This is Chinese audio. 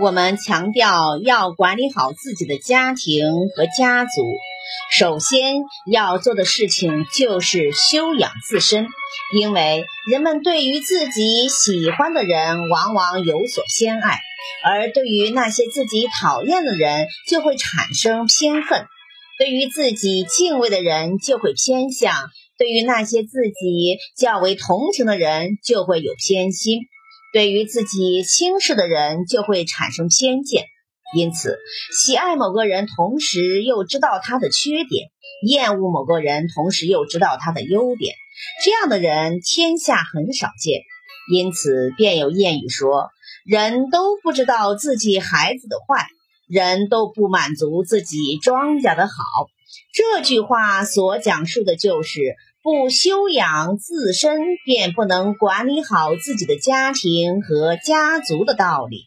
我们强调要管理好自己的家庭和家族，首先要做的事情就是修养自身，因为人们对于自己喜欢的人往往有所偏爱，而对于那些自己讨厌的人就会产生偏恨，对于自己敬畏的人就会偏向，对于那些自己较为同情的人就会有偏心。对于自己轻视的人，就会产生偏见，因此喜爱某个人，同时又知道他的缺点；厌恶某个人，同时又知道他的优点。这样的人天下很少见，因此便有谚语说：“人都不知道自己孩子的坏，人都不满足自己庄稼的好。”这句话所讲述的就是。不修养自身，便不能管理好自己的家庭和家族的道理。